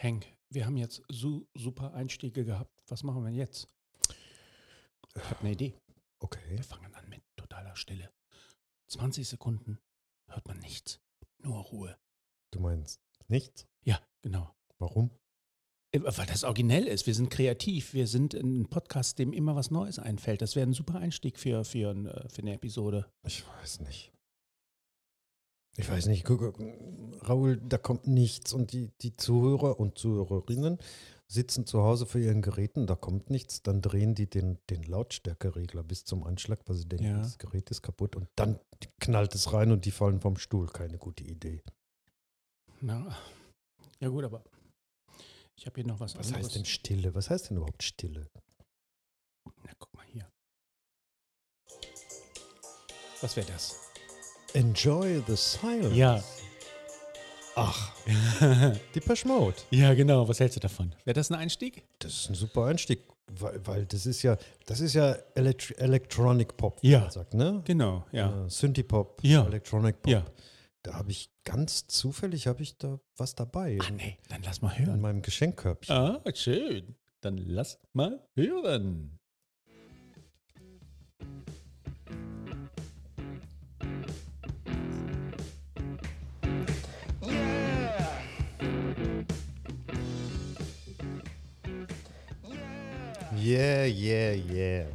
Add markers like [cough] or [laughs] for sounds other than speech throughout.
Hank, wir haben jetzt su super Einstiege gehabt. Was machen wir jetzt? Ich habe eine Idee. Okay. Wir fangen an mit totaler Stille. 20 Sekunden hört man nichts. Nur Ruhe. Du meinst nichts? Ja, genau. Warum? Äh, Weil das originell ist. Wir sind kreativ. Wir sind ein Podcast, dem immer was Neues einfällt. Das wäre ein super Einstieg für, für, äh, für eine Episode. Ich weiß nicht. Ich weiß nicht. Guck, Raoul, da kommt nichts. Und die, die Zuhörer und Zuhörerinnen sitzen zu Hause vor ihren Geräten, da kommt nichts. Dann drehen die den, den Lautstärkeregler bis zum Anschlag, weil sie denken, Ja. das Gerät ist kaputt. Und dann knallt es rein und die fallen vom Stuhl. Keine gute Idee. Na, ja gut, aber ich habe hier noch was, Was anderes. heißt denn Stille? Was heißt denn überhaupt Stille? Na, guck mal hier. Was wäre das? Enjoy the silence. Ja. Ach, [laughs] die Mode. ja, genau. Was hältst du davon? Wäre das ein Einstieg? Das ist ein super Einstieg, weil, weil das ist ja, das ist ja Elect Electronic Pop, wie Ja. man sagt, ne? Genau, ja. Äh, Synthie Pop, Ja. Electronic Pop. Ja. Da habe ich ganz zufällig habe ich da was dabei Ah, in, nee, dann lass mal in hören. meinem Geschenkkörbchen. Ah, schön. Dann lass mal hören. Yeah, yeah, yeah.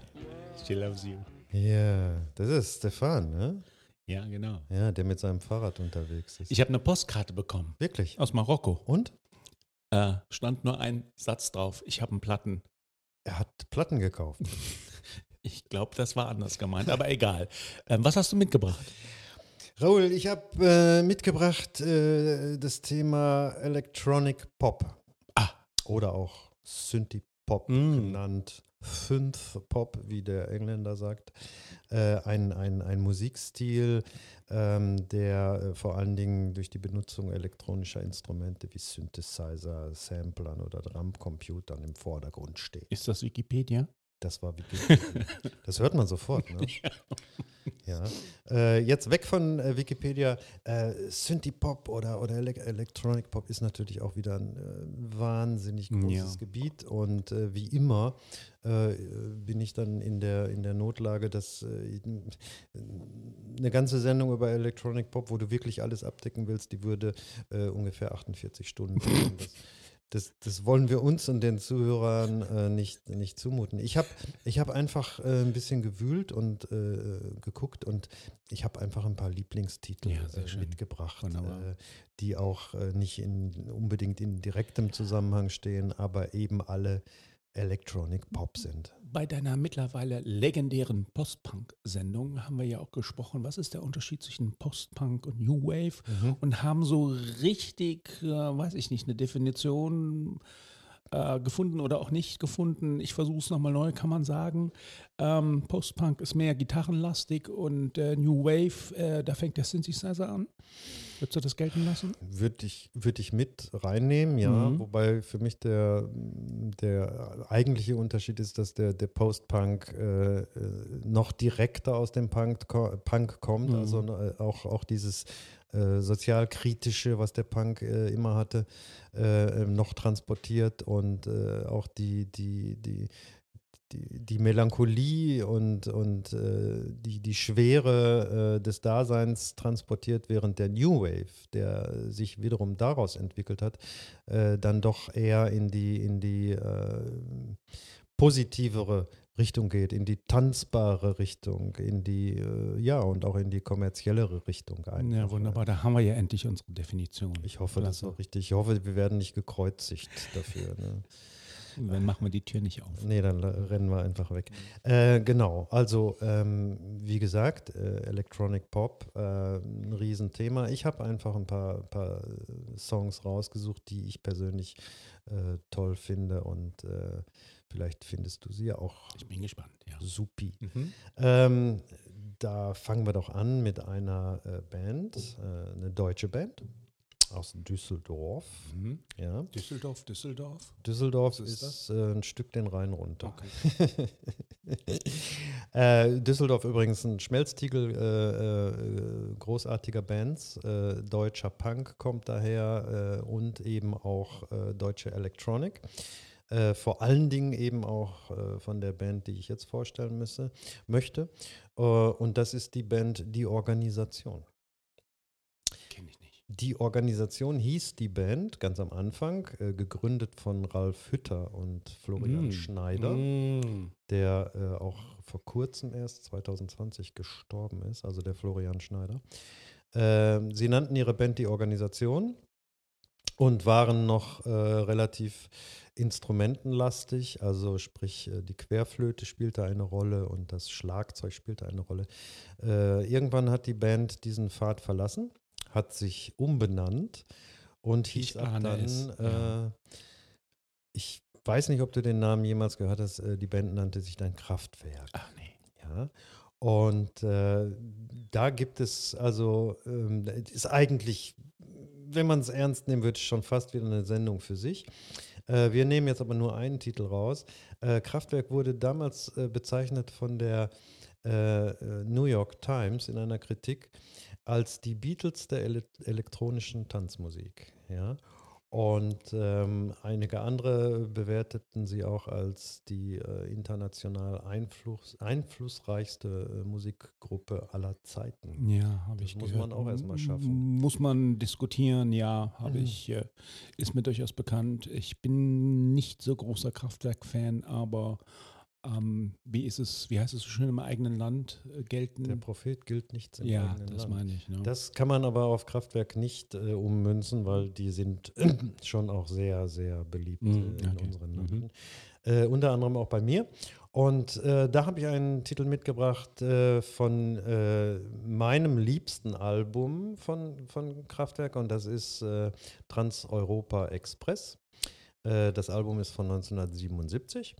She loves you. Ja, das ist Stefan, ne? Ja, genau. Ja, der mit seinem Fahrrad unterwegs ist. Ich habe eine Postkarte bekommen Wirklich? aus Marokko. Und? Äh, stand nur ein Satz drauf. Ich habe einen Platten. Er hat Platten gekauft. [laughs] Ich glaube, das war anders gemeint, aber egal. Ähm, was hast du mitgebracht? Raoul, ich habe äh, mitgebracht äh, das Thema Electronic Pop. Ah. Oder auch Synthie Pop Mm. genannt. Synth Pop, wie der Engländer sagt. Äh, ein, ein, ein Musikstil, ähm, der äh, vor allen Dingen durch die Benutzung elektronischer Instrumente wie Synthesizer, Samplern oder Drumcomputern im Vordergrund steht. Ist das Wikipedia? Das war Wikipedia. [laughs] das hört man sofort, ne? Ja. Äh, jetzt weg von äh, Wikipedia. Äh, Synthie Pop oder, oder Ele Electronic Pop ist natürlich auch wieder ein äh, wahnsinnig großes Ja. Gebiet. Und äh, wie immer äh, bin ich dann in der, in der Notlage, dass äh, eine ganze Sendung über Electronic Pop, wo du wirklich alles abdecken willst, die würde äh, ungefähr 48 Stunden dauern. [laughs] Das, das, wollen wir uns und den Zuhörern äh, nicht, nicht zumuten. Ich habe ich hab einfach äh, ein bisschen gewühlt und äh, geguckt und ich habe einfach ein paar Lieblingstitel Ja, äh, mitgebracht, äh, die auch äh, nicht in, unbedingt in direktem Zusammenhang stehen, aber eben alle Electronic Pop sind. Bei deiner mittlerweile legendären Post-Punk-Sendung haben wir ja auch gesprochen, was ist der Unterschied zwischen Post-Punk und New Wave und haben so richtig, äh, weiß ich nicht, eine Definition äh, gefunden oder auch nicht gefunden. Ich versuche es nochmal neu, kann man sagen. Ähm, Post-Punk ist mehr gitarrenlastig und äh, New Wave, äh, da fängt der Synthesizer an. Würdest du das gelten lassen? Würde ich, würd ich mit reinnehmen, ja. Mhm. Wobei für mich der, der eigentliche Unterschied ist, dass der, der Post-Punk äh, äh, noch direkter aus dem Punk, Punk kommt. Mhm. Also äh, auch, auch dieses äh, sozialkritische, was der Punk äh, immer hatte, äh, noch transportiert und äh, auch die, die, die, die, die Melancholie und, und äh, die, die Schwere äh, des Daseins transportiert, während der New Wave, der sich wiederum daraus entwickelt hat, äh, dann doch eher in die, in die äh, positivere Richtung geht, in die tanzbare Richtung, in die, äh, ja, und auch in die kommerziellere Richtung. einfach. Ja, wunderbar. Da haben wir ja endlich unsere Definition. Ich hoffe, das ist Klasse. auch richtig. Ich hoffe, wir werden nicht gekreuzigt dafür. Ne? [laughs] Dann machen wir die Tür nicht auf. Nee, dann rennen wir einfach weg. Äh, genau, also ähm, wie gesagt, äh, Electronic Pop, äh, ein Riesenthema. Ich habe einfach ein paar, paar Songs rausgesucht, die ich persönlich äh, toll finde und äh, vielleicht findest du sie ja auch Ich bin gespannt, ja. supi. Mhm. Ähm, da fangen wir doch an mit einer äh, Band, äh, eine deutsche Band aus Düsseldorf. Mhm. Ja. Düsseldorf, Düsseldorf. Düsseldorf ist ist, äh, ein Stück den Rhein runter. Okay. [laughs] Äh, Düsseldorf übrigens ein Schmelztiegel äh, äh, großartiger Bands. Äh, deutscher Punk kommt daher äh, und eben auch deutsche Electronic. Vor allen Dingen eben auch von der Band, die ich jetzt vorstellen müsse, möchte. und das ist die Band Die Organisation. Die Organisation hieß die Band ganz am Anfang, äh, gegründet von Ralf Hütter und Florian mm. Schneider, mm. der äh, auch vor kurzem erst 2020 gestorben ist, also der Florian Schneider. Äh, sie nannten ihre Band die Organisation und waren noch äh, relativ instrumentenlastig, also sprich äh, die Querflöte spielte eine Rolle und das Schlagzeug spielte eine Rolle. Äh, irgendwann hat die Band diesen Pfad verlassen hat sich umbenannt und hieß ab dann, äh, ich weiß nicht, ob du den Namen jemals gehört hast, äh, die Band nannte sich dann Kraftwerk. Ach nee. Ja. Und äh, da gibt es also, ähm, ist eigentlich, wenn man es ernst nehmen würde, schon fast wieder eine Sendung für sich. Äh, wir nehmen jetzt aber nur einen Titel raus. Äh, Kraftwerk wurde damals äh, bezeichnet von der New York Times in einer Kritik als die Beatles der ele elektronischen Tanzmusik. Ja? Und ähm, einige andere bewerteten sie auch als die äh, international Einfluss, einflussreichste äh, Musikgruppe aller Zeiten. Ja, habe ich muss gehört. man auch erstmal schaffen. Muss man diskutieren, ja, habe mhm. ich, äh, ist mir durchaus bekannt. Ich bin nicht so großer Kraftwerk-Fan, aber ähm, wie ist es, wie heißt es so schön im eigenen Land äh, gelten? Der Prophet gilt nichts im ja, eigenen Land. Ja, das meine ich. Ne? Das kann man aber auf Kraftwerk nicht äh, ummünzen, weil die sind [clears throat] schon auch sehr, sehr beliebt mhm, äh, in okay. unseren mhm. Landen. Mhm. Äh, unter anderem auch bei mir. Und äh, da habe ich einen Titel mitgebracht äh, von meinem liebsten Album von, von Kraftwerk und das ist Trans-Europa Express. das Album ist von 1977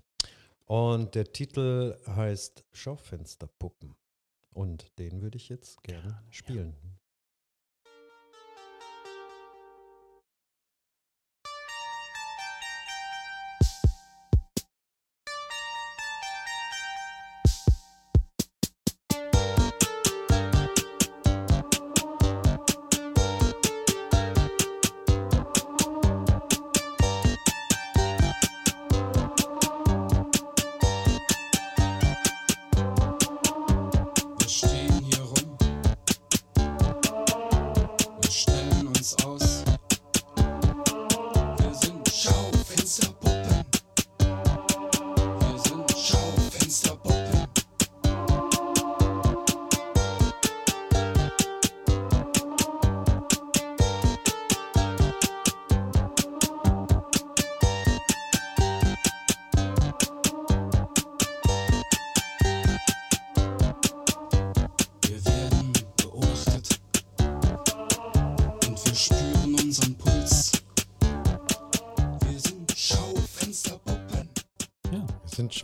und der Titel heißt Schaufensterpuppen. Und den würde ich jetzt gerne spielen.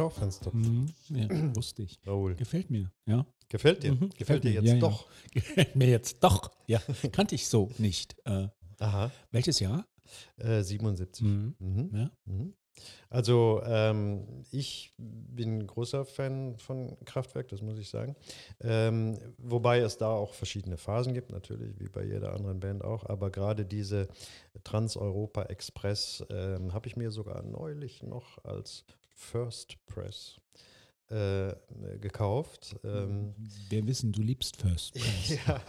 Schaufenster. Mhm. Ja, [clears throat] wusste ich. Raoul. Gefällt mir, ja. Gefällt dir? Mhm. Gefällt, dir jetzt ja, doch? Ja. [laughs] Gefällt mir jetzt doch. Ja, [laughs] kannte ich so nicht. Äh, Aha. Welches Jahr? Äh, 77. Mhm. Mhm. Ja. Mhm. Also ähm, ich bin großer Fan von Kraftwerk, das muss ich sagen. Ähm, wobei es da auch verschiedene Phasen gibt, natürlich, wie bei jeder anderen Band auch. Aber gerade diese Trans-Europa Express ähm, habe ich mir sogar neulich noch als First Press äh, gekauft. Ähm, Wir wissen, du liebst First Press. [laughs] ja,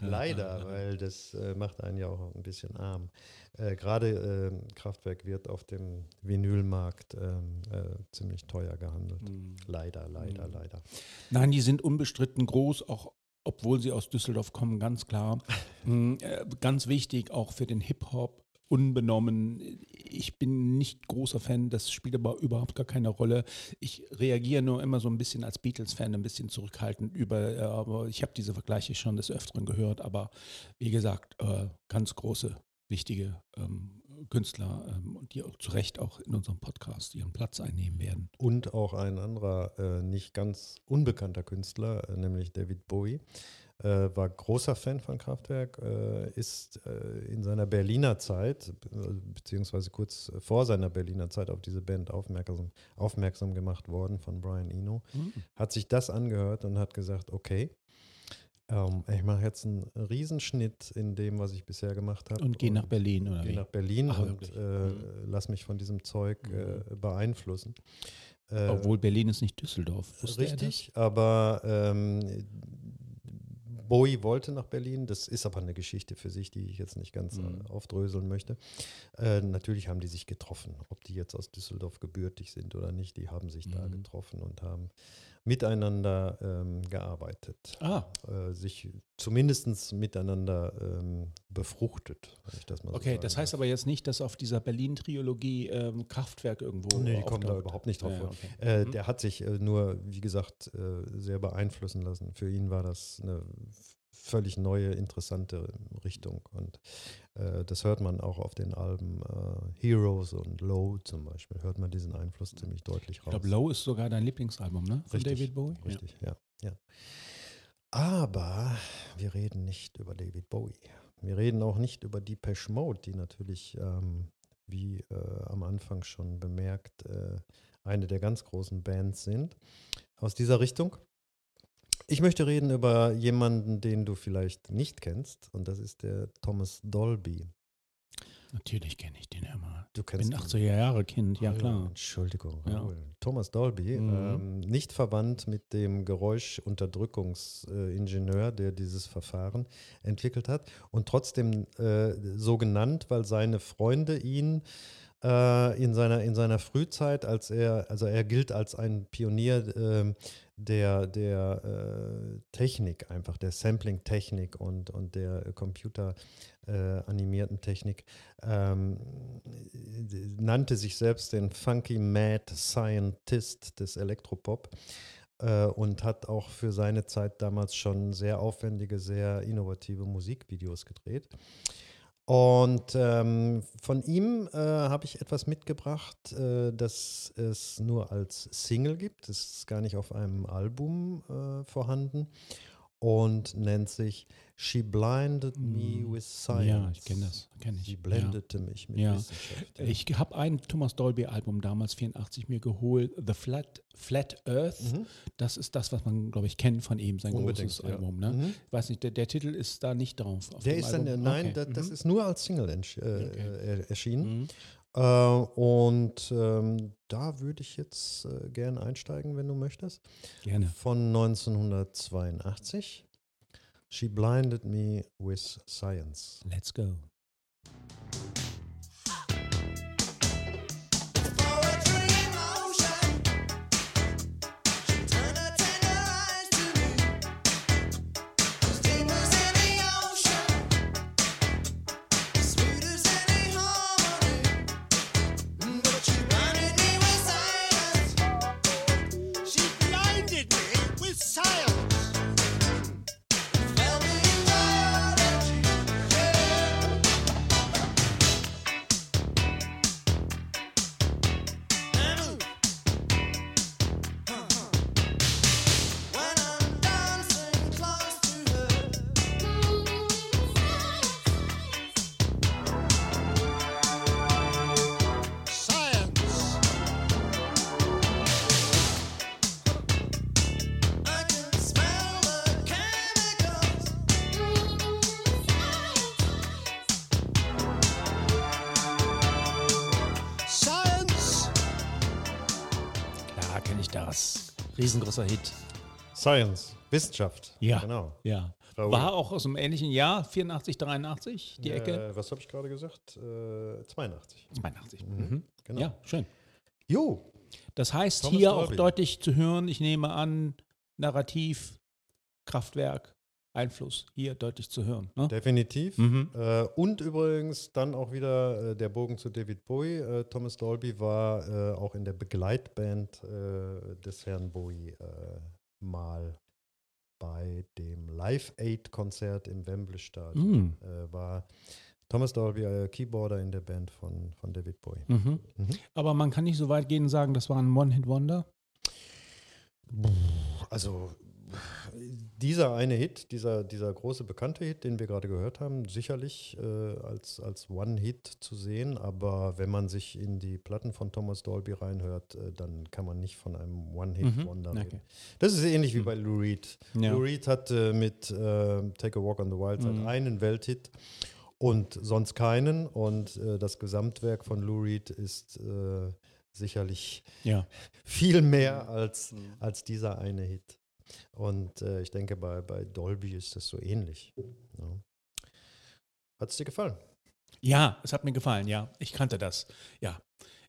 leider, weil das äh, macht einen ja auch ein bisschen arm. Äh, Gerade ähm, Kraftwerk wird auf dem Vinylmarkt ähm, äh, ziemlich teuer gehandelt. Mhm. Leider, leider, mhm. leider. Nein, die sind unbestritten groß, auch obwohl sie aus Düsseldorf kommen, ganz klar. Mhm, [laughs] ganz wichtig auch für den Hip-Hop unbenommen. Ich bin nicht großer Fan, das spielt aber überhaupt gar keine Rolle. Ich reagiere nur immer so ein bisschen als Beatles-Fan, ein bisschen zurückhaltend über, äh, aber ich habe diese Vergleiche schon des Öfteren gehört, aber wie gesagt, äh, ganz große, wichtige ähm, Künstler, ähm, die auch zu Recht auch in unserem Podcast ihren Platz einnehmen werden. Und auch ein anderer, äh, nicht ganz unbekannter Künstler, nämlich David Bowie äh, war großer Fan von Kraftwerk, äh, ist äh, in seiner Berliner Zeit, beziehungsweise kurz vor seiner Berliner Zeit auf diese Band aufmerksam, aufmerksam gemacht worden von Brian Eno, mhm. hat sich das angehört und hat gesagt, okay, ähm, ich mache jetzt einen Riesenschnitt in dem, was ich bisher gemacht habe. Und gehe nach Berlin, oder? Gehe nach Berlin Ach, und äh, mhm. lass mich von diesem Zeug äh, mhm. beeinflussen. Äh, Obwohl Berlin ist nicht Düsseldorf. Richtig, aber ähm, Bowie wollte nach Berlin, das ist aber eine Geschichte für sich, die ich jetzt nicht ganz mhm. aufdröseln möchte. Äh, natürlich haben die sich getroffen, ob die jetzt aus Düsseldorf gebürtig sind oder nicht, die haben sich mhm. da getroffen und haben miteinander ähm, gearbeitet. Ah. Äh, sich zumindest miteinander ähm, befruchtet, wenn ich das mal so Okay, das heißt aber jetzt nicht, dass auf dieser Berlin-Triologie ähm, Kraftwerk irgendwo. Nee, die kommen da überhaupt nicht drauf ja, okay. äh, mhm. Der hat sich äh, nur, wie gesagt, äh, sehr beeinflussen lassen. Für ihn war das eine völlig neue, interessante Richtung. Und äh, das hört man auch auf den Alben äh, Heroes und Low zum Beispiel, hört man diesen Einfluss ziemlich deutlich raus. Ich glaube, Low ist sogar dein Lieblingsalbum, ne? Von richtig, David Bowie? Richtig, ja. ja. ja. Aber wir reden nicht über David Bowie. Wir reden auch nicht über Depeche Mode, die natürlich, ähm, wie äh, am Anfang schon bemerkt, äh, eine der ganz großen Bands sind. Aus dieser Richtung ich möchte reden über jemanden, den du vielleicht nicht kennst, und das ist der Thomas Dolby. Natürlich kenne ich den ja mal. Du kennst bin 80er Jahre Kind, ja klar. Entschuldigung. Ja. Thomas Dolby, mhm. ähm, nicht verwandt mit dem Geräuschunterdrückungsingenieur, der dieses Verfahren entwickelt hat und trotzdem äh, so genannt, weil seine Freunde ihn äh, in, seiner, in seiner Frühzeit, als er, also er gilt als ein Pionier äh, der, der äh, Technik einfach, der Sampling-Technik und, und der computeranimierten äh, Technik, ähm, nannte sich selbst den Funky Mad Scientist des Elektropop äh, und hat auch für seine Zeit damals schon sehr aufwendige, sehr innovative Musikvideos gedreht. Und ähm, von ihm äh, habe ich etwas mitgebracht, äh, das es nur als Single gibt. Es ist gar nicht auf einem Album äh, vorhanden und nennt sich She Blinded Me mm. with Science. Ja, ich kenne das. Kenn ich. Sie blendete ja. mich mit ja. Wissenschaft. Ja. Ich habe ein Thomas Dolby-Album damals 84 mir geholt, The Flat, Flat Earth. Mhm. Das ist das, was man, glaube ich, kennt von ihm, sein Unbedingt, großes Album. Ne? Mhm. Ich weiß nicht, der, der, Titel ist da nicht drauf. der ist Album. dann, nein, okay. da, das mhm. ist nur als Single äh, okay. erschienen. Äh, und ähm, da würde ich jetzt äh, gerne einsteigen, wenn du möchtest. Gerne. Von 1982. She blinded me with science. Let's go. Riesengroßer Hit. Science, Wissenschaft. Ja. Genau. Ja. War auch aus einem ähnlichen Jahr, 84, 83, die Ecke. Äh, was habe ich gerade gesagt? Äh, 82. 82. Mhm. Mhm. Genau. Ja, schön. Jo. Das heißt, Thomas hier Dolby. auch deutlich zu hören, ich nehme an, Narrativ, Kraftwerk, Einfluss hier deutlich zu hören. Ne? Definitiv. Mhm. Äh, und übrigens dann auch wieder äh, der Bogen zu David Bowie. Äh, Thomas Dolby war äh, auch in der Begleitband äh, des Herrn Bowie äh, mal bei dem Live Aid Konzert im Wembley Stadion. Mhm. war Thomas Dolby, Keyboarder in der Band von, von David Bowie. Mhm. Mhm. Aber man kann nicht so weit gehen und sagen, das war ein One-Hit-Wonder? Also dieser eine Hit, dieser, dieser große bekannte Hit, den wir gerade gehört haben, sicherlich äh, als, als One-Hit zu sehen, aber wenn man sich in die Platten von Thomas Dolby reinhört, äh, dann kann man nicht von einem One-Hit-Wonder Mhm, reden. okay. Das ist ähnlich wie Mhm. bei Lou Reed. Ja. Lou Reed hat äh, mit äh, Take a Walk on the Wild Side Mhm. einen Welthit und sonst keinen und äh, das Gesamtwerk von Lou Reed ist äh, sicherlich Ja. viel mehr als Mhm. als dieser eine Hit. Und äh, ich denke, bei, bei Dolby ist das so ähnlich. Ja. Hat es dir gefallen? Ja, es hat mir gefallen, ja. Ich kannte das. Ja.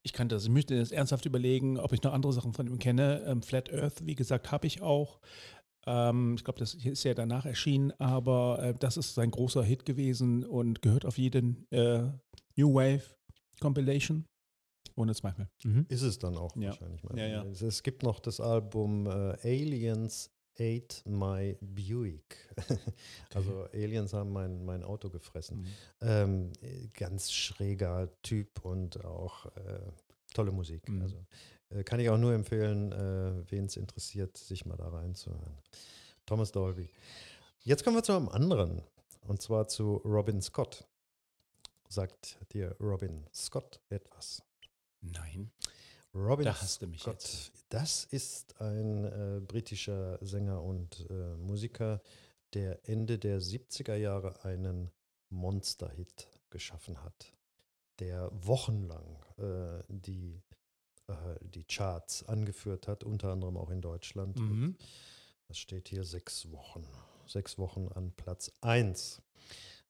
Ich kannte das. Ich müsste jetzt ernsthaft überlegen, ob ich noch andere Sachen von ihm kenne. Ähm, Flat Earth, wie gesagt, habe ich auch. Ähm, ich glaube, das ist ja danach erschienen, aber äh, das ist sein großer Hit gewesen und gehört auf jeden äh, New Wave Compilation. Ohne Zweifel. Mhm. Ist es dann auch Ja. wahrscheinlich. Ja, ja. Es, es gibt noch das Album äh, Aliens Ate My Buick. [laughs] also Aliens haben mein, mein Auto gefressen. Mhm. Ähm, äh, ganz schräger Typ und auch äh, tolle Musik. Mhm. Also äh, kann ich auch nur empfehlen, äh, wen es interessiert, sich mal da reinzuhören. Thomas Dolby. Jetzt kommen wir zu einem anderen und zwar zu Robin Scott. Sagt dir Robin Scott etwas? Nein, Robin da hast du mich Scott. jetzt. Das ist ein äh, britischer Sänger und äh, Musiker, der Ende der 70er Jahre einen Monster-Hit geschaffen hat, der wochenlang äh, die, äh, die Charts angeführt hat, unter anderem auch in Deutschland. Mhm. Das steht hier sechs Wochen. Sechs Wochen an Platz 1.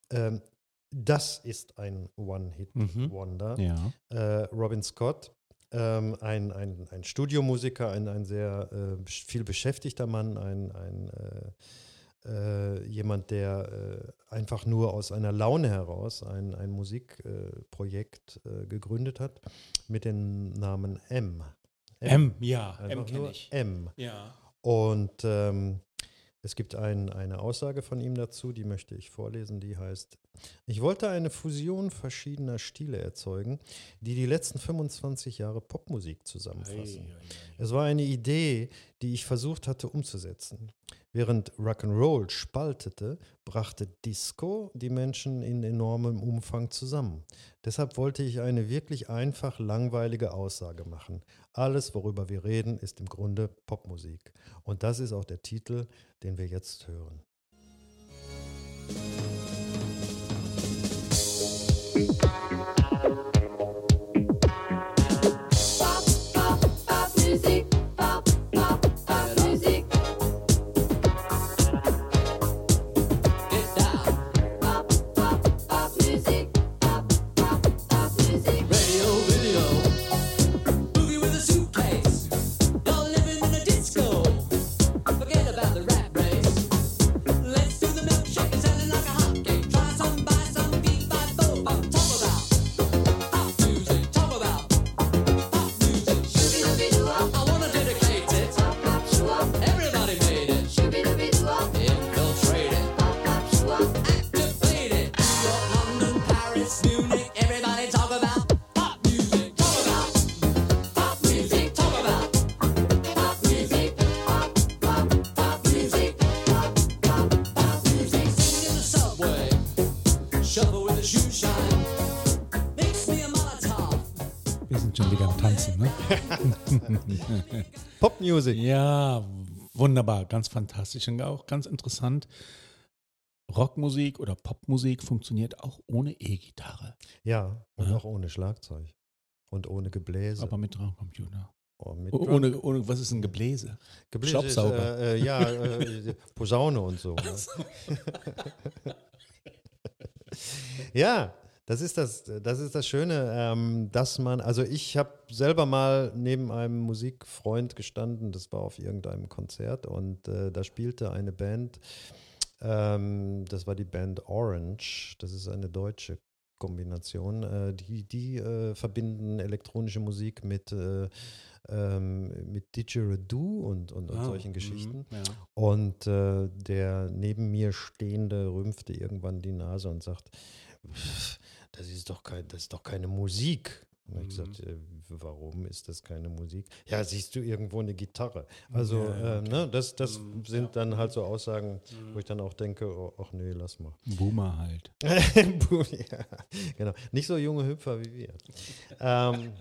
Ähm, das ist ein One-Hit-Wonder. Ja. Äh, Robin Scott, ähm, ein, ein, ein Studiomusiker, ein, ein sehr äh, viel beschäftigter Mann, ein, ein äh, äh, jemand, der äh, einfach nur aus einer Laune heraus ein, ein Musikprojekt äh, gegründet hat mit dem Namen M. M, ja, M Einfach kenne nur ich. M. Ja. Und ähm, es gibt ein, eine Aussage von ihm dazu, die möchte ich vorlesen, die heißt, ich wollte eine Fusion verschiedener Stile erzeugen, die die letzten 25 Jahre Popmusik zusammenfassen. Es war eine Idee, die ich versucht hatte umzusetzen. Während Rock'n'Roll spaltete, brachte Disco die Menschen in enormem Umfang zusammen. Deshalb wollte ich eine wirklich einfach langweilige Aussage machen. Alles, worüber wir reden, ist im Grunde Popmusik. Und das ist auch der Titel, den wir jetzt hören. Pop, ne? [laughs] Popmusik. Ja, wunderbar, ganz fantastisch und auch ganz interessant. Rockmusik oder Popmusik funktioniert auch ohne E-Gitarre, Ja, und Ja. auch ohne Schlagzeug. Und ohne Gebläse. aber mit Drumcomputer. Oh, Oh, Ohne, ohne, was ist ein Gebläse? Gebläse Staubsauger. Äh, äh, ja, [laughs] äh, Posaune und so. Ne? [laughs] ja, das ist das, das ist das Schöne, ähm, dass man, also ich habe selber mal neben einem Musikfreund gestanden, das war auf irgendeinem Konzert und äh, da spielte eine Band, ähm, das war die Band Orange, das ist eine deutsche Kombination, äh, die, die äh, verbinden elektronische Musik mit, äh, ähm, mit Didgeridoo und, und, und Ah, solchen mhm, Geschichten. Ja. Und äh, der neben mir Stehende rümpfte irgendwann die Nase und sagt, "Pff, das ist doch kein, das ist doch keine Musik. Und hab ich Mhm. gesagt, äh, warum ist das keine Musik? Ja, siehst du irgendwo eine Gitarre? Also, Ja, äh, ne, das, das Mhm. sind dann halt so Aussagen, wo ich dann auch denke, oh, ach nee, lass mal. Boomer halt. [laughs] ja, genau. Nicht so junge Hüpfer wie wir. ähm,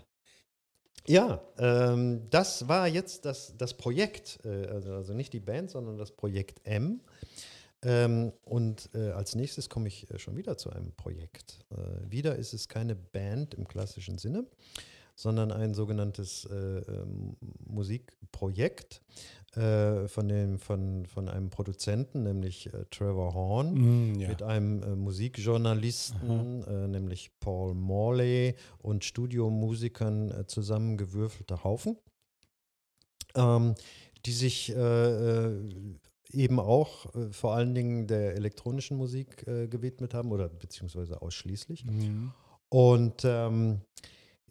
ja, ähm, das war jetzt das, das Projekt, äh, also, also nicht die Band, sondern das Projekt M. Ähm, und äh, als nächstes komme ich äh, schon wieder zu einem Projekt. Äh, wieder ist es keine Band im klassischen Sinne, sondern ein sogenanntes äh, ähm, Musikprojekt äh, von, dem, von, von einem Produzenten, nämlich äh, Trevor Horn Mm, ja. mit einem Musikjournalisten, äh, nämlich Paul Morley und Studiomusikern zusammengewürfelter Haufen, ähm, die sich äh, eben auch äh, vor allen Dingen der elektronischen Musik äh, gewidmet haben oder beziehungsweise ausschließlich. Mhm. Und ähm,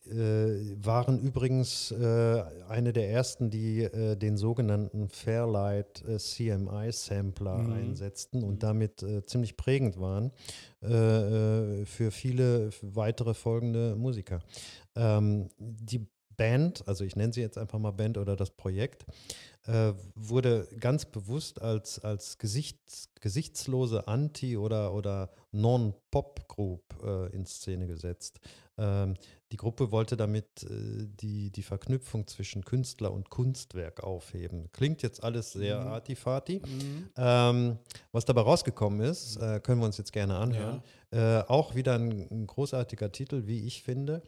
äh, waren übrigens äh, eine der ersten, die äh, den sogenannten Fairlight äh, CMI-Sampler Mhm. einsetzten und damit äh, ziemlich prägend waren für viele weitere folgende Musiker. Ähm, die Band, also ich nenne sie jetzt einfach mal Band oder das Projekt, äh, wurde ganz bewusst als, als Gesichts, gesichtslose Anti- oder, oder Non-Pop-Group äh, in Szene gesetzt. Ähm, die Gruppe wollte damit äh, die, die Verknüpfung zwischen Künstler und Kunstwerk aufheben. Klingt jetzt alles sehr Mhm. artifati. Mhm. Ähm, was dabei rausgekommen ist, äh, können wir uns jetzt gerne anhören. Äh, auch wieder ein, ein großartiger Titel, wie ich finde.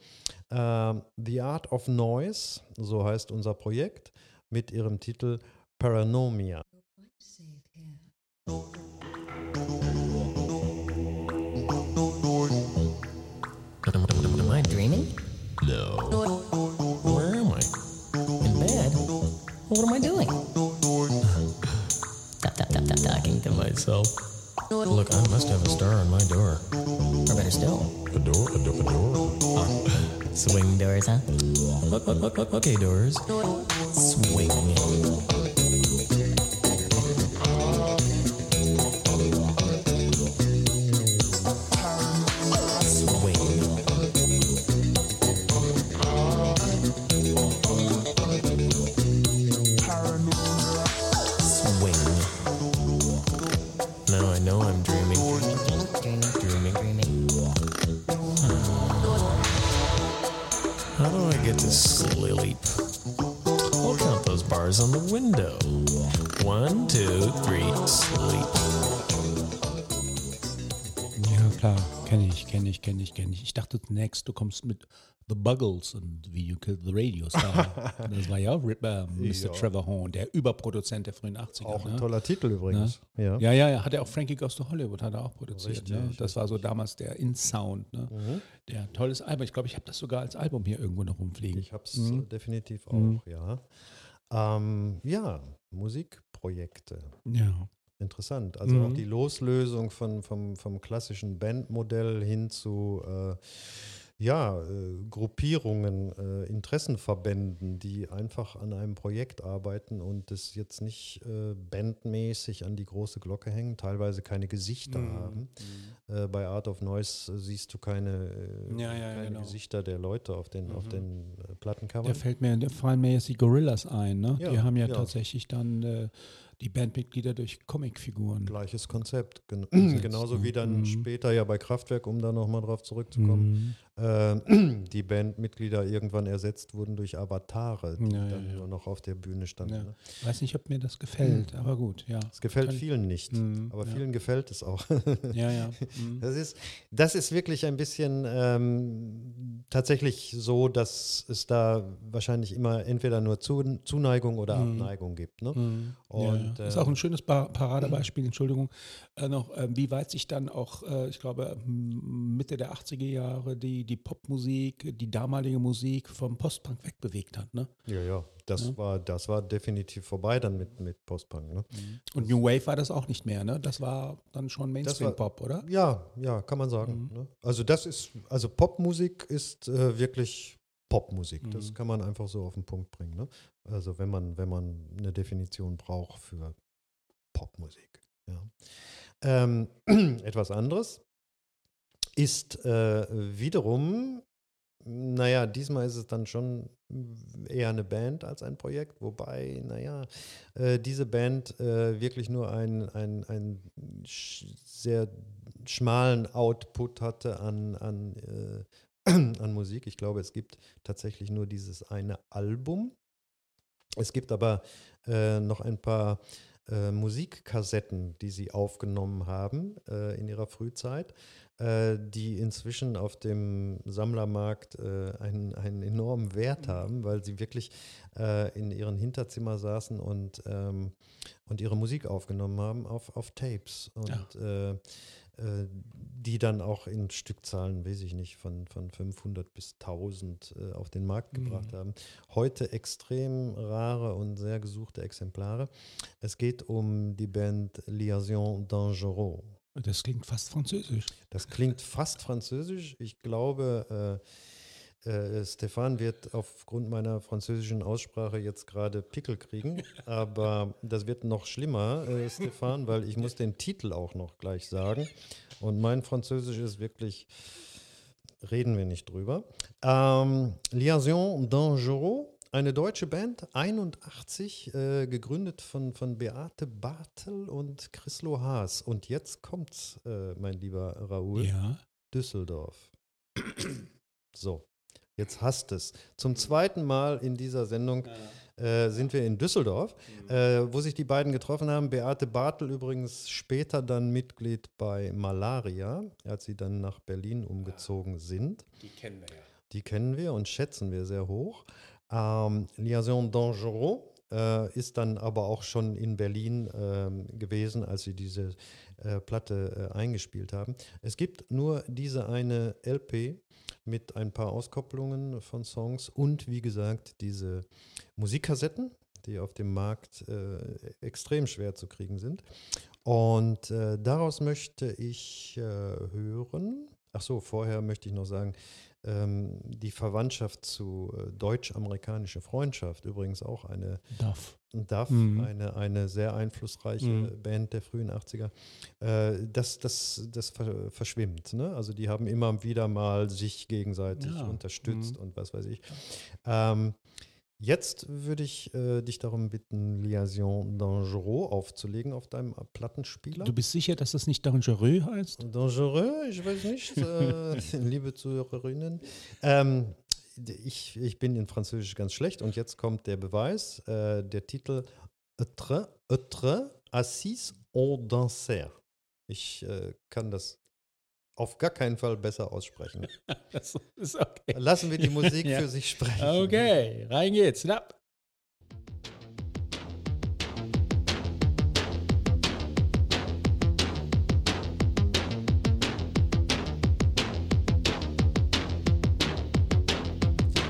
Ähm, The Art of Noise, so heißt unser Projekt, mit ihrem Titel Paranomia. Am I dreaming? No. Where am I? In bed? What am I doing? [laughs] Tap, tap, tap, tap, talking to myself. Look, I must have a star on my door. Or better still, A door, a door, a door. [laughs] swing doors, huh? Look, look, look, look, okay, doors. [laughs] swinging. Dachte zunächst, du kommst mit The Buggles und Wie You Killed the Radio Star. [laughs] das war ja auch äh, Mr. Trevor Horn, der Überproduzent der frühen 80er. Auch ein ne? toller Titel übrigens. Ja. Ja, ja, ja, hat er auch Frankie Goes to Hollywood, hat er auch produziert. ne? Richtig, Das war so damals der In-Sound. Ne? Mhm. Der tolles Album. Ich glaube, ich habe das sogar als Album hier irgendwo noch rumfliegen. Ich habe es Mhm. definitiv auch, Mhm. ja. Ähm, ja, Musikprojekte. Ja. Interessant. Also Mhm. auch die Loslösung von, vom, vom klassischen Bandmodell hin zu äh, ja, äh, Gruppierungen, äh, Interessenverbänden, die einfach an einem Projekt arbeiten und das jetzt nicht äh, bandmäßig an die große Glocke hängen, teilweise keine Gesichter Mhm. haben. Äh, bei Art of Noise siehst du keine, äh, Ja, ja, keine genau. Gesichter der Leute auf den, auf Mhm. den Plattencovern. Da fällt mir, da fallen mir jetzt die Gorillas ein. Ne? Ja, die haben ja, tatsächlich dann die Bandmitglieder durch Comicfiguren. Gleiches Konzept. Gen Gesetzt, genauso wie dann Mhm. später ja bei Kraftwerk, um da nochmal drauf zurückzukommen, Mhm. Äh, [clears throat] die Bandmitglieder irgendwann ersetzt wurden durch Avatare, die Ja, dann ja. nur noch auf der Bühne standen. Ja. Ne? Weiß nicht, ob mir das gefällt, aber gut, ja. Es gefällt Kann- vielen nicht, Mhm, aber vielen gefällt es auch. Ja, ja. Mhm. [laughs] Das ist, das ist wirklich ein bisschen ähm, tatsächlich so, dass es da wahrscheinlich immer entweder nur Zu- Zuneigung oder Mhm. Abneigung gibt. Ne? Mhm. Und, ja. ist auch ein schönes Ba- Paradebeispiel, Entschuldigung, äh, noch, äh, wie weit sich dann auch, äh, ich glaube, Mitte der 80er Jahre die, die Popmusik, die damalige Musik vom Postpunk wegbewegt hat. Ne? Ja, ja, das, Ja. War, das war definitiv vorbei dann mit, mit Postpunk. Ne? Und New Wave war das auch nicht mehr, ne? Das war dann schon Mainstream-Pop, oder? Ja, ja, kann man sagen. Mhm. Ne? Also das ist, also Popmusik ist äh, wirklich Popmusik. Das Mhm. kann man einfach so auf den Punkt bringen. Ne? Also wenn man, wenn man eine Definition braucht für Popmusik. Ja. Ähm, [clears throat] etwas anderes ist äh, wiederum naja, diesmal ist es dann schon eher eine Band als ein Projekt, wobei, naja, äh, diese Band äh, wirklich nur einen ein sch sehr schmalen Output hatte an, an, äh, [clears throat] an Musik. Ich glaube, es gibt tatsächlich nur dieses eine Album. Es gibt aber äh, noch ein paar äh, Musikkassetten, die sie aufgenommen haben in ihrer Frühzeit, die inzwischen auf dem Sammlermarkt äh, einen, einen enormen Wert haben, weil sie wirklich äh, in ihren Hinterzimmer saßen und, ähm, und ihre Musik aufgenommen haben auf, auf Tapes. Und äh, äh, die dann auch in Stückzahlen, weiß ich nicht, von, von 500 bis 1000 äh, auf den Markt gebracht haben. Heute extrem rare und sehr gesuchte Exemplare. Es geht um die Band Liaison Dangereux. Das klingt fast französisch. Das klingt fast französisch. Ich glaube, äh, äh, Stefan wird aufgrund meiner französischen Aussprache jetzt gerade Pickel kriegen. [laughs] Aber das wird noch schlimmer, äh, Stefan, weil ich muss den Titel auch noch gleich sagen. Und mein Französisch ist wirklich, reden wir nicht drüber. Ähm, Liaison Dangereux, eine deutsche Band, 81, äh, gegründet von, von Beate Bartel und Chrislo Haas. Und jetzt kommt's, äh, mein lieber Raoul. Ja. Düsseldorf. So, jetzt hast es. Zum zweiten Mal in dieser Sendung äh, sind wir in Düsseldorf, äh, wo sich die beiden getroffen haben. Beate Bartel übrigens später dann Mitglied bei Malaria, als sie dann nach Berlin umgezogen sind. Die kennen wir ja. Die kennen wir und schätzen wir sehr hoch. Ähm, Liaison Dangereux äh, ist dann aber auch schon in Berlin ähm, gewesen, als sie diese äh, Platte äh, eingespielt haben. Es gibt nur diese eine LP mit ein paar Auskopplungen von Songs und wie gesagt diese Musikkassetten, die auf dem Markt äh, extrem schwer zu kriegen sind. Und äh, daraus möchte ich äh, hören. Ach so, vorher möchte ich noch sagen, ähm, die Verwandtschaft zu äh, deutsch-amerikanische Freundschaft, übrigens auch eine Duff. Duff, Mhm. eine, eine sehr einflussreiche Mhm. Band der frühen 80er, äh, das, das, das ver verschwimmt. Ne? Also die haben immer wieder mal sich gegenseitig Ja. unterstützt Mhm. und was weiß ich. Ähm, jetzt würde ich äh, dich darum bitten, Liaison Dangereux aufzulegen auf deinem Plattenspieler. Du bist sicher, dass das nicht Dangereux heißt? Dangereux, ich weiß nicht, äh, [laughs] liebe Zuhörerinnen. Ähm, ich, ich bin in Französisch ganz schlecht und jetzt kommt der Beweis. Äh, der Titel Etre, Etre, Assis au Danser. Ich äh, kann das auf gar keinen Fall besser aussprechen. [laughs] Das ist okay. Lassen wir die Musik Ja. für sich sprechen. Okay, rein geht's. Na.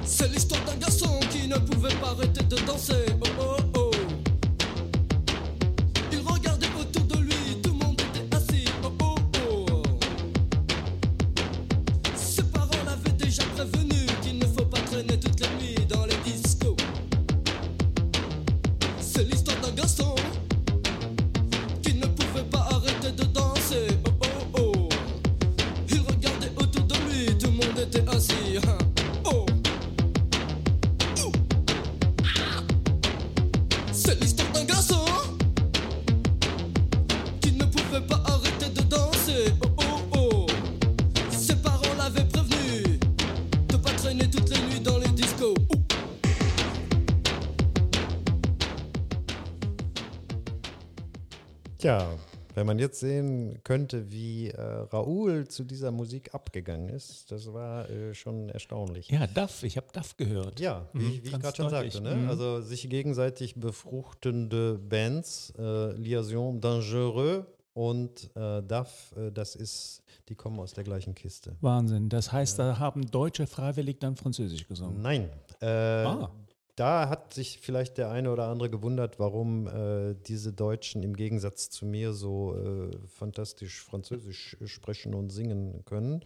C'est l'histoire d'un garçon qui ne pouvait pas arrêter de danser. Man jetzt sehen könnte, wie äh, Raoul zu dieser Musik abgegangen ist, das war äh, schon erstaunlich. Ja, Duff. Ich habe Duff gehört. Ja, wie, Mhm, ich- wie ich gerade schon sagte, ne? Mhm. also sich gegenseitig befruchtende Bands, äh, Liaison Dangereux und äh, DAF, äh, das ist, die kommen aus der gleichen Kiste. Wahnsinn. Das heißt, da haben Deutsche freiwillig dann Französisch gesungen. Nein, äh, Ah. Da hat sich vielleicht der eine oder andere gewundert, warum äh, diese Deutschen im Gegensatz zu mir so äh, fantastisch Französisch sprechen und singen können.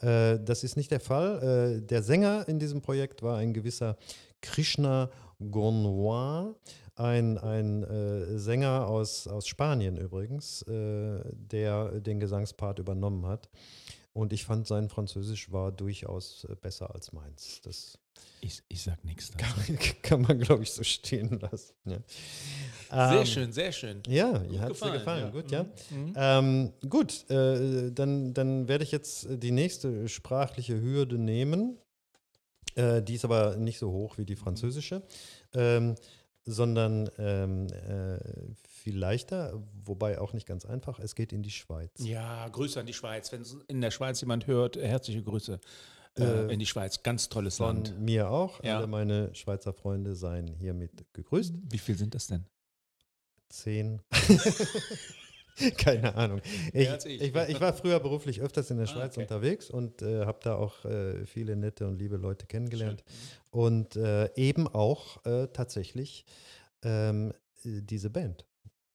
Äh, das ist nicht der Fall. Äh, der Sänger in diesem Projekt war ein gewisser Krishna Gournois, ein, ein äh, Sänger aus, aus Spanien übrigens, äh, der den Gesangspart übernommen hat. Und ich fand, sein Französisch war durchaus äh, besser als meins. Das Ich, ich sag nichts dazu. kann, [laughs] kann man, glaube ich, so stehen lassen. Ja. Sehr Ähm, schön, sehr schön. Ja, Gut ihr hat es dir gefallen. ja. Gut, ja. Mhm. Ähm, gut, äh, dann, dann werde ich jetzt die nächste sprachliche Hürde nehmen. Äh, die ist aber nicht so hoch wie die französische, ähm, sondern ähm, äh, viel leichter, wobei auch nicht ganz einfach. Es geht in die Schweiz. Ja, Grüße an die Schweiz. Wenn in der Schweiz jemand hört, herzliche Grüße äh, in die Schweiz. Ganz tolles Von Land. mir auch. Ja. Alle meine Schweizer Freunde seien hiermit gegrüßt. Wie viel sind das denn? Zehn. [laughs] [laughs] Keine Ahnung. Ich, ich. ich. war, ich war früher beruflich öfters in der Ah, Schweiz okay. unterwegs und äh, habe da auch äh, viele nette und liebe Leute kennengelernt. Und äh, eben auch äh, tatsächlich ähm, äh, diese Band.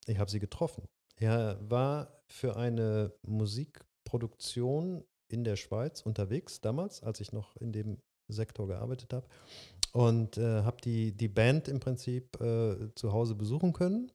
Ich habe sie getroffen. Er war für eine Musikproduktion in der Schweiz unterwegs, damals, als ich noch in dem Sektor gearbeitet habe. Und äh, habe die, die Band im Prinzip äh, zu Hause besuchen können.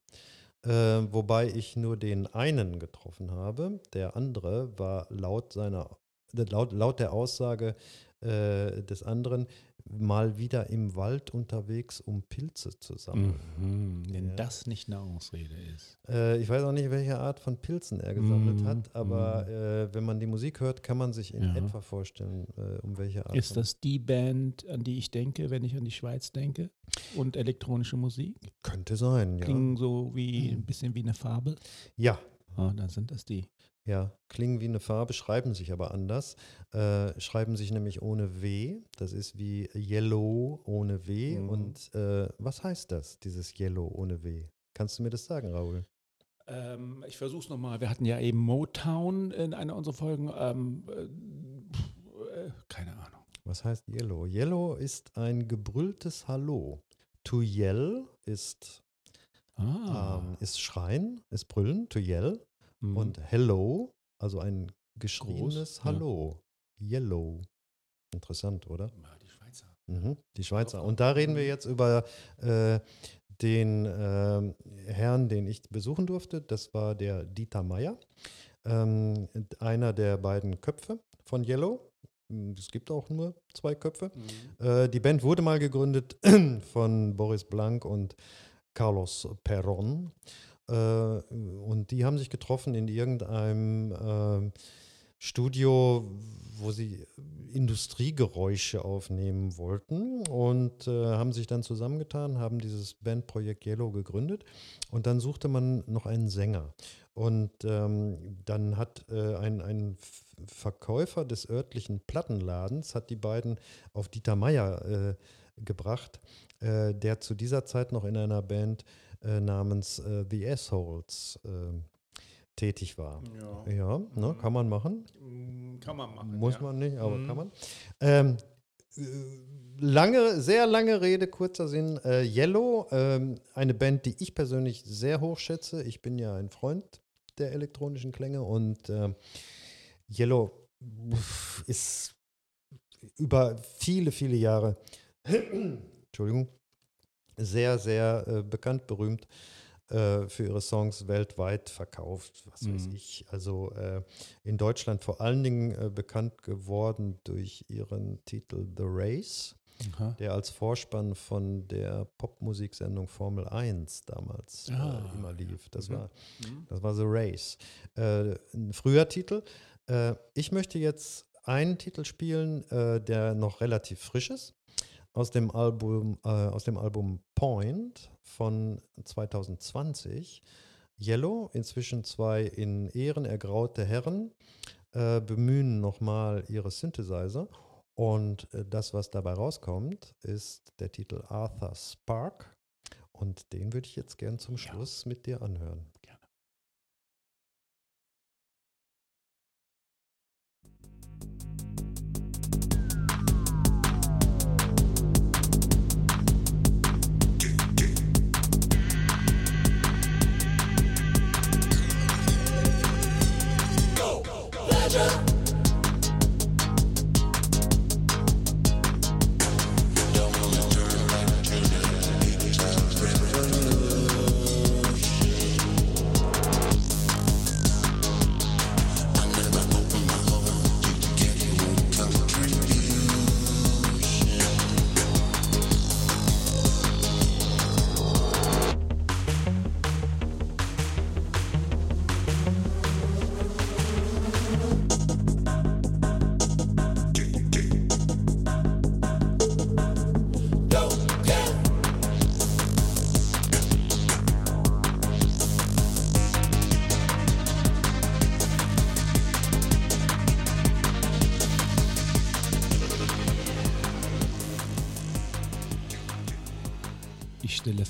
Äh, wobei ich nur den einen getroffen habe. Der andere war laut seiner, laut, laut der Aussage äh, des anderen mal wieder im Wald unterwegs, um Pilze zu sammeln. Mhm, wenn Ja. das nicht eine Ausrede ist. Äh, ich weiß auch nicht, welche Art von Pilzen er gesammelt Mhm, hat, aber äh, wenn man die Musik hört, kann man sich in Ja. etwa vorstellen, äh, um welche Art Ist das die Band, an die ich denke, wenn ich an die Schweiz denke? Und elektronische Musik? könnte sein, ja. Klingen so wie ein bisschen wie eine Farbe. Ja, Ah, dann sind das die. Ja, klingen wie eine Farbe, schreiben sich aber anders. Äh, schreiben sich nämlich ohne W. Das ist wie Yellow ohne W. Mhm. Und äh, was heißt das, dieses Yellow ohne W? Kannst du mir das sagen, Raoul? Ähm, ich versuche es nochmal. Wir hatten ja eben Motown in einer unserer Folgen. Ähm, äh, äh, keine Ahnung. Was heißt Yellow? Yellow ist ein gebrülltes Hallo. To yell ist, Ah. ähm, ist schreien, ist brüllen, to yell. Mhm. Und hello, also ein geschrieenes Groß, ja. Hallo. Yellow. Interessant, oder? Die Schweizer. Mhm, die Schweizer. Und da reden wir mhm. jetzt über äh, den ähm, Herrn, den ich besuchen durfte. Das war der Dieter Meier, ähm, einer der beiden Köpfe von Yellow. Mm, Es gibt auch nur zwei Köpfe. Mhm. Äh, die Band wurde mal gegründet [clears throat] von Boris Blank und Carlos Perron. Äh, und die haben sich getroffen in irgendeinem ähm, Studio, wo sie Industriegeräusche aufnehmen wollten und äh, haben sich dann zusammengetan, haben dieses Bandprojekt Yellow gegründet und dann suchte man noch einen Sänger. Und ähm, dann hat äh, ein, ein Verkäufer des örtlichen Plattenladens hat die beiden auf Dieter Meier äh, gebracht, äh, der zu dieser Zeit noch in einer Band äh, namens äh, The Assholes äh, tätig war. Ja. Ja, ne, kann man machen. Mm, Kann man machen. Muss ja. man nicht, aber Mhm. kann man. Ähm, äh, lange, sehr lange Rede, kurzer Sinn. Äh, Yellow, ähm, eine Band, die ich persönlich sehr hoch schätze. Ich bin ja ein Freund der elektronischen Klänge und ähm, Yellow ist über viele, viele Jahre, [clears throat] Entschuldigung, sehr, sehr äh, bekannt, berühmt äh, für ihre Songs weltweit verkauft, was weiß Mhm. ich. Also äh, in Deutschland vor allen Dingen äh, bekannt geworden durch ihren Titel The Race, Aha. der als Vorspann von der Popmusiksendung Formel 1 damals Ah, äh, immer lief. Das, Mhm. war, das war The Race. Ein früher Titel. Ich möchte jetzt einen Titel spielen, der noch relativ frisch ist. Aus dem Album, äh, aus dem Album Point von 2020. Yellow, inzwischen zwei in Ehren ergraute Herren, äh, bemühen nochmal ihre Synthesizer. Und äh, das, was dabei rauskommt, ist der Titel Arthur Spark. Und den würde ich jetzt gern zum Ja. Schluss mit dir anhören. Gerne.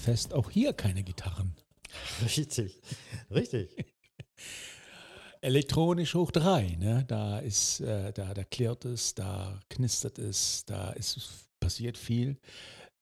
Fest, auch hier keine Gitarren. Richtig, richtig. [laughs] Elektronisch hoch drei, ne? Da ist, äh, da, da klirrt es, da knistert es, da ist passiert viel.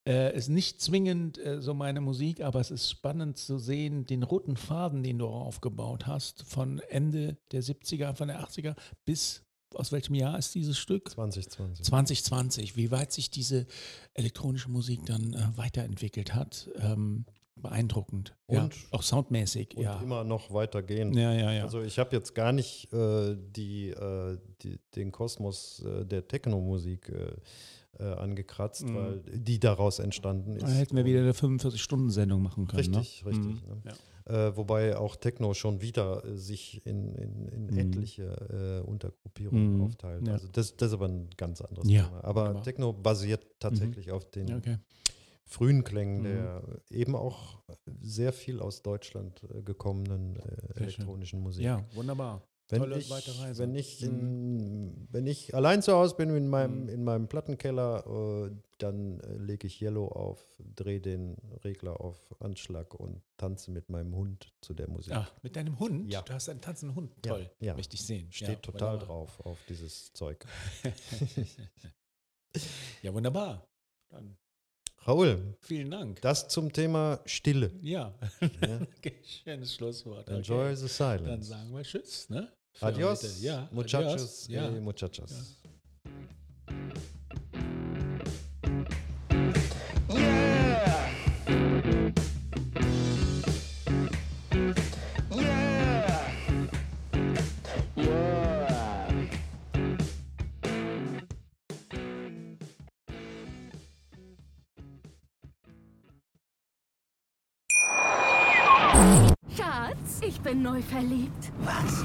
Äh, ist nicht zwingend äh, so meine Musik, aber es ist spannend zu sehen, den roten Faden, den du aufgebaut hast, von Ende der 70er, von der 80er bis, aus welchem Jahr ist dieses Stück? 2020. 2020, wie weit sich diese elektronische Musik dann äh, weiterentwickelt hat. Ähm, beeindruckend. Und- ja, auch soundmäßig, Und ja. immer noch weitergehen. Ja, ja, ja. Also ich habe jetzt gar nicht äh, die, äh, die, den Kosmos äh, der Techno-Musik äh, äh, angekratzt, Mhm. weil die daraus entstanden ist. da hätten wir wieder eine 45-Stunden-Sendung machen können. Richtig, ne? richtig. Mhm. Ne? Ja. Äh, wobei auch Techno schon wieder äh, sich in, in, in Mhm. etliche äh, Untergruppierungen Mhm. aufteilt. Ja. Also das, das ist aber ein ganz anderes Ja, Thema. Aber wunderbar. Techno basiert tatsächlich auf den Okay. frühen Klängen Mhm. der eben auch sehr viel aus Deutschland äh, gekommenen äh, elektronischen Musik. ja, wunderbar. Wenn Tolle ich, weite Reise. wenn, ich Mhm. in, wenn ich allein zu Hause bin in meinem, Mhm. in meinem Plattenkeller, äh, dann äh, lege ich Yellow auf, drehe den Regler auf Anschlag und tanze mit meinem Hund zu der Musik. Ah, mit deinem Hund? Ja. Du hast einen tanzenden Hund. Ja, Toll. ja. Möchte ich sehen. Steht ja, total wunderbar. drauf auf dieses Zeug. [laughs] ja, wunderbar. Dann Raoul, vielen Dank. das zum Thema Stille. ja, Ja. [laughs] okay, schönes Schlusswort. Enjoy Okay. the Dann silence. sagen wir Tschüss. Ne? Für Adios. Ja, muchachos, adios. Ja. eh, muchachas. Schatz, ich bin neu verliebt. Was?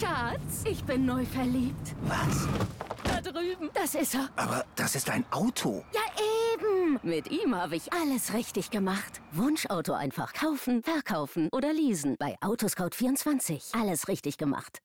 Schatz, ich bin neu verliebt. Was? Da drüben. Das ist er. Aber das ist ein Auto. Ja, eben. Mit ihm habe ich alles richtig gemacht. Wunschauto einfach kaufen, verkaufen oder leasen. Bei Autoscout24. Alles richtig gemacht.